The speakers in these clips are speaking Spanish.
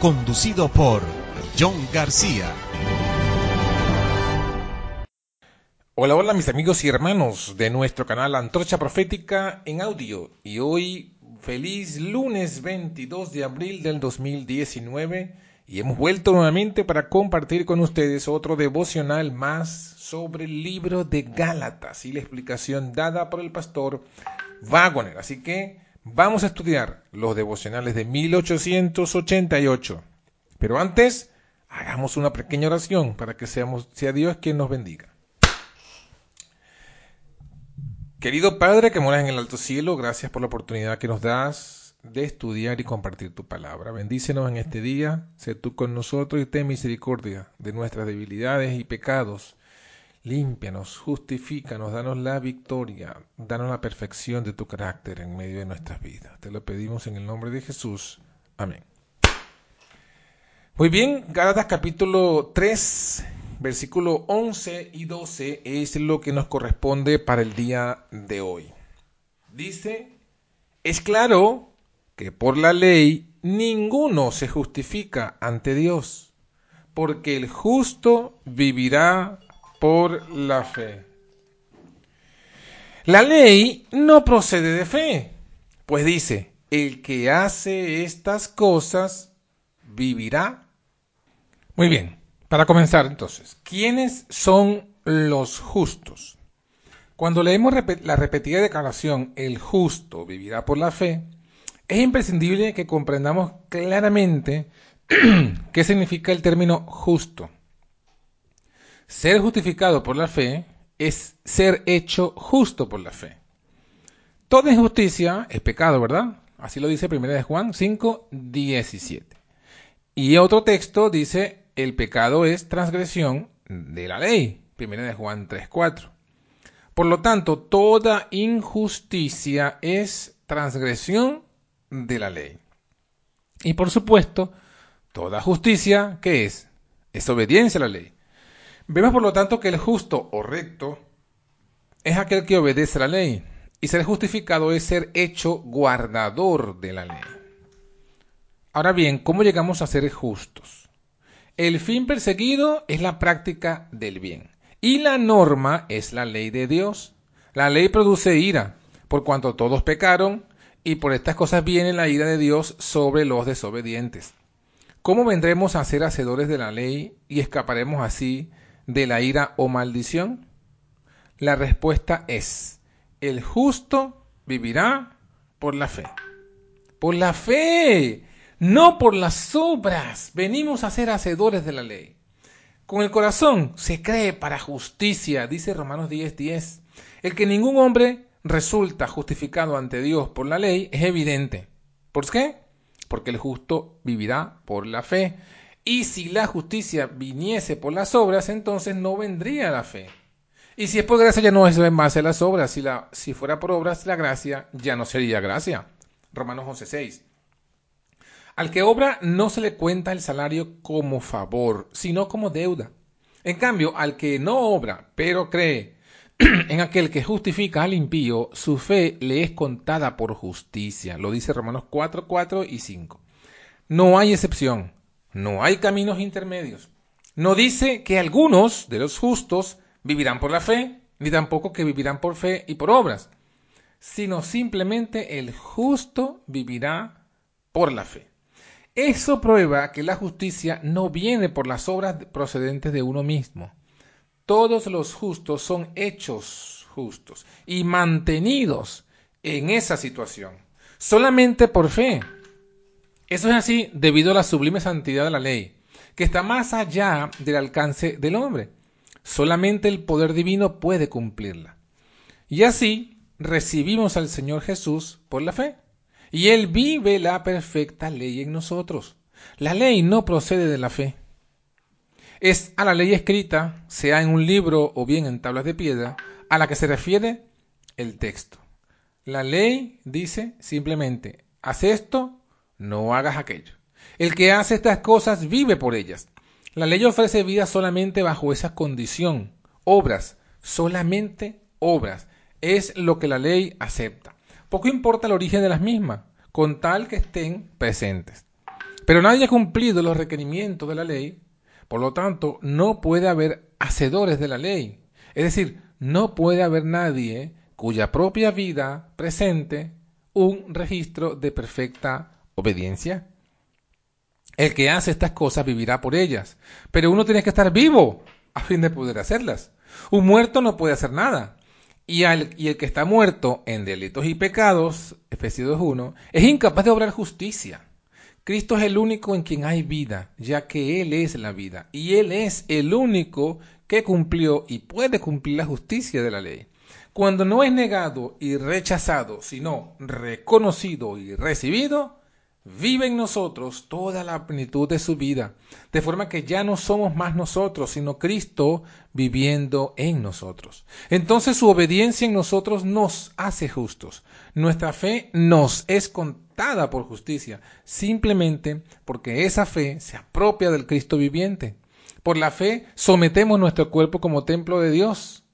conducido por John García. Hola, hola mis amigos y hermanos de nuestro canal Antorcha Profética en audio. Y hoy, feliz lunes 22 de abril del 2019. Y hemos vuelto nuevamente para compartir con ustedes otro devocional más sobre el libro de Gálatas y la explicación dada por el pastor Wagoner. Así que vamos a estudiar los devocionales de 1888. Pero antes, hagamos una pequeña oración para que seamos, sea Dios quien nos bendiga. Querido Padre que moras en el alto cielo, gracias por la oportunidad que nos das de estudiar y compartir tu palabra. Bendícenos en este día, sé tú con nosotros y ten misericordia de nuestras debilidades y pecados Límpianos, justifícanos, danos la victoria, danos la perfección de tu carácter en medio de nuestras vidas. Te lo pedimos en el nombre de Jesús. Amén. Muy bien, Gálatas capítulo 3, versículo 11 y 12 es lo que nos corresponde para el día de hoy. Dice, es claro que por la ley ninguno se justifica ante Dios, porque el justo vivirá por la fe. La ley no procede de fe, pues dice, el que hace estas cosas vivirá. Muy bien, para comenzar entonces, ¿quiénes son los justos? Cuando leemos la repetida declaración, el justo vivirá por la fe, es imprescindible que comprendamos claramente qué significa el término justo. Ser justificado por la fe es ser hecho justo por la fe. Toda injusticia es pecado, ¿verdad? Así lo dice 1 Juan 5, 17. Y otro texto dice, el pecado es transgresión de la ley. 1 Juan 3, 4. Por lo tanto, toda injusticia es transgresión de la ley. Y por supuesto, toda justicia, ¿qué es? Es obediencia a la ley. Vemos por lo tanto que el justo o recto es aquel que obedece la ley y ser justificado es ser hecho guardador de la ley. Ahora bien, ¿cómo llegamos a ser justos? El fin perseguido es la práctica del bien y la norma es la ley de Dios. La ley produce ira, por cuanto todos pecaron y por estas cosas viene la ira de Dios sobre los desobedientes. ¿Cómo vendremos a ser hacedores de la ley y escaparemos así de la ira o maldición? La respuesta es, el justo vivirá por la fe. Por la fe, no por las obras. Venimos a ser hacedores de la ley. Con el corazón se cree para justicia, dice Romanos 10:10. 10. El que ningún hombre resulta justificado ante Dios por la ley es evidente. ¿Por qué? Porque el justo vivirá por la fe. Y si la justicia viniese por las obras, entonces no vendría la fe. Y si es por gracia, ya no es en base a las obras. Si, fuera por obras, la gracia ya no sería gracia. Romanos 11:6. Al que obra no se le cuenta el salario como favor, sino como deuda. En cambio, al que no obra, pero cree en aquel que justifica al impío, su fe le es contada por justicia. Lo dice Romanos 4, 4 y 5. No hay excepción. No hay caminos intermedios. No dice que algunos de los justos vivirán por la fe, ni tampoco que vivirán por fe y por obras, sino simplemente el justo vivirá por la fe. Eso prueba que la justicia no viene por las obras procedentes de uno mismo. todos los justos son hechos justos y mantenidos en esa situación, solamente por fe. Eso es así debido a la sublime santidad de la ley, que está más allá del alcance del hombre. Solamente el poder divino puede cumplirla. Y así recibimos al Señor Jesús por la fe. Y Él vive la perfecta ley en nosotros. La ley no procede de la fe. Es a la ley escrita, sea en un libro o bien en tablas de piedra, a la que se refiere el texto. La ley dice simplemente, haz esto, no hagas aquello. El que hace estas cosas vive por ellas. La ley ofrece vida solamente bajo esa condición. Obras, solamente obras. Es lo que la ley acepta. Poco importa el origen de las mismas, con tal que estén presentes. Pero nadie ha cumplido los requerimientos de la ley, por lo tanto, no puede haber hacedores de la ley. Es decir, no puede haber nadie cuya propia vida presente un registro de perfecta obediencia. El que hace estas cosas vivirá por ellas, pero uno tiene que estar vivo a fin de poder hacerlas. Un muerto no puede hacer nada. Y, el que está muerto en delitos y pecados, Efesios 2.1, es incapaz de obrar justicia. Cristo es el único en quien hay vida, ya que Él es la vida, y Él es el único que cumplió y puede cumplir la justicia de la ley. Cuando no es negado y rechazado, sino reconocido y recibido, vive en nosotros toda la plenitud de su vida, de forma que ya no somos más nosotros, sino Cristo viviendo en nosotros. Entonces su obediencia en nosotros nos hace justos. Nuestra fe nos es contada por justicia, simplemente porque esa fe se apropia del Cristo viviente. Por la fe sometemos nuestro cuerpo como templo de Dios.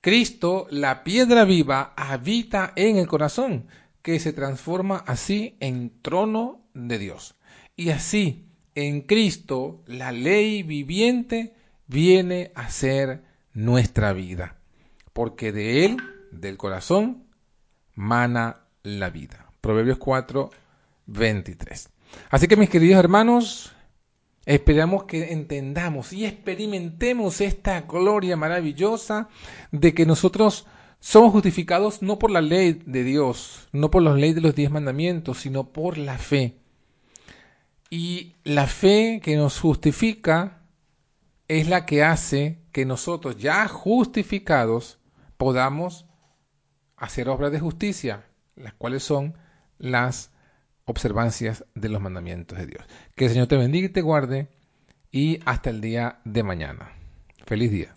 Cristo, la piedra viva, habita en el corazón, que se transforma así en trono de Dios. Y así, en Cristo, la ley viviente viene a ser nuestra vida, porque de Él, del corazón, mana la vida. Proverbios 4, 23. Así que mis queridos hermanos, esperamos que entendamos y experimentemos esta gloria maravillosa de que nosotros somos justificados no por la ley de Dios, no por la ley de los diez mandamientos, sino por la fe. Y la fe que nos justifica es la que hace que nosotros, ya justificados, podamos hacer obras de justicia, las cuales son las observancias de los mandamientos de Dios. Que el Señor te bendiga y te guarde y hasta el día de mañana. Feliz día.